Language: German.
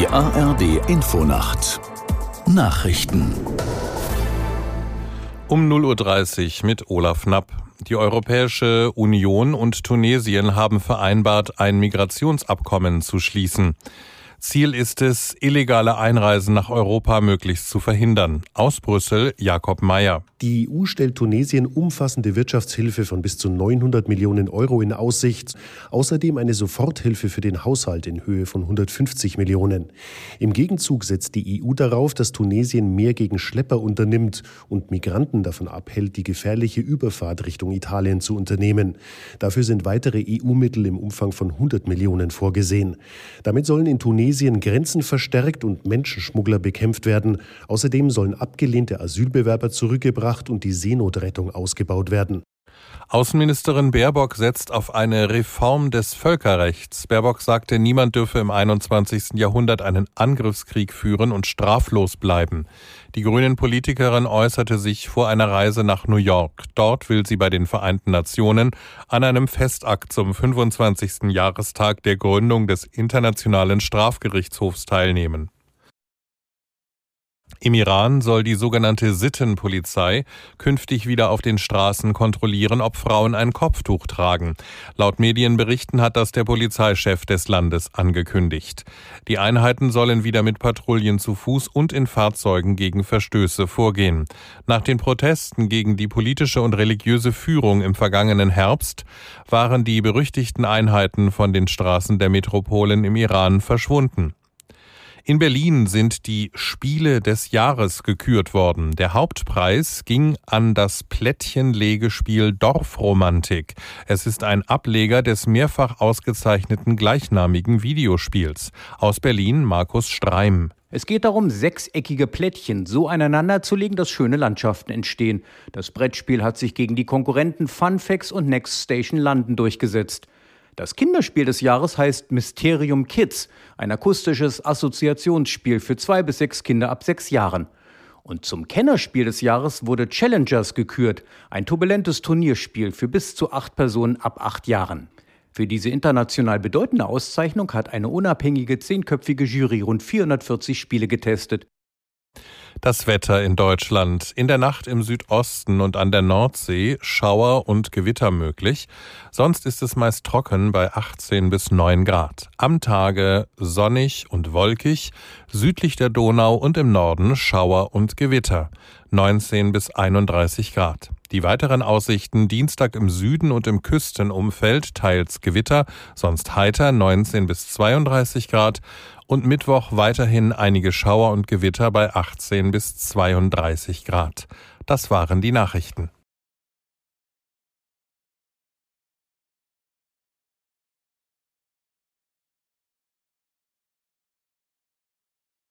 Die ARD Infonacht Nachrichten um 0.30 Uhr mit Olaf Knapp. Die Europäische Union und Tunesien haben vereinbart, ein Migrationsabkommen zu schließen. Ziel ist es, illegale Einreisen nach Europa möglichst zu verhindern. Aus Brüssel Jakob Mayer. Die EU stellt Tunesien umfassende Wirtschaftshilfe von bis zu 900 Millionen Euro in Aussicht. Außerdem eine Soforthilfe für den Haushalt in Höhe von 150 Millionen. Im Gegenzug setzt die EU darauf, dass Tunesien mehr gegen Schlepper unternimmt und Migranten davon abhält, die gefährliche Überfahrt Richtung Italien zu unternehmen. Dafür sind weitere EU-Mittel im Umfang von 100 Millionen vorgesehen. Damit sollen in Tunesien Grenzen verstärkt und Menschenschmuggler bekämpft werden. Außerdem sollen abgelehnte Asylbewerber zurückgebracht Obacht und die Seenotrettung ausgebaut werden. Außenministerin Baerbock setzt auf eine Reform des Völkerrechts. Baerbock sagte, niemand dürfe im 21. Jahrhundert einen Angriffskrieg führen und straflos bleiben. Die grünen Politikerin äußerte sich vor einer Reise nach New York. Dort will sie bei den Vereinten Nationen an einem Festakt zum 25. Jahrestag der Gründung des Internationalen Strafgerichtshofs teilnehmen. Im Iran soll die sogenannte Sittenpolizei künftig wieder auf den Straßen kontrollieren, ob Frauen ein Kopftuch tragen. Laut Medienberichten hat das der Polizeichef des Landes angekündigt. Die Einheiten sollen wieder mit Patrouillen zu Fuß und in Fahrzeugen gegen Verstöße vorgehen. Nach den Protesten gegen die politische und religiöse Führung im vergangenen Herbst waren die berüchtigten Einheiten von den Straßen der Metropolen im Iran verschwunden. In Berlin sind die Spiele des Jahres gekürt worden. Der Hauptpreis ging an das Plättchenlegespiel Dorfromantik. Es ist ein Ableger des mehrfach ausgezeichneten gleichnamigen Videospiels. Aus Berlin Markus Streim. Es geht darum, sechseckige Plättchen so aneinander zu legen, dass schöne Landschaften entstehen. Das Brettspiel hat sich gegen die Konkurrenten Funfax und Next Station London durchgesetzt. Das Kinderspiel des Jahres heißt Mysterium Kids, ein akustisches Assoziationsspiel für zwei bis sechs Kinder ab sechs Jahren. Und zum Kennerspiel des Jahres wurde Challengers gekürt, ein turbulentes Turnierspiel für bis zu acht Personen ab acht Jahren. Für diese international bedeutende Auszeichnung hat eine unabhängige zehnköpfige Jury rund 440 Spiele getestet. Das Wetter in Deutschland. In der Nacht im Südosten und an der Nordsee Schauer und Gewitter möglich. Sonst ist es meist trocken bei 18 bis 9 Grad. Am Tage sonnig und wolkig, südlich der Donau und im Norden Schauer und Gewitter. 19 bis 31 Grad. Die weiteren Aussichten Dienstag im Süden und im Küstenumfeld teils Gewitter, sonst heiter 19 bis 32 Grad und Mittwoch weiterhin einige Schauer und Gewitter bei 18 bis 32 Grad. Das waren die Nachrichten.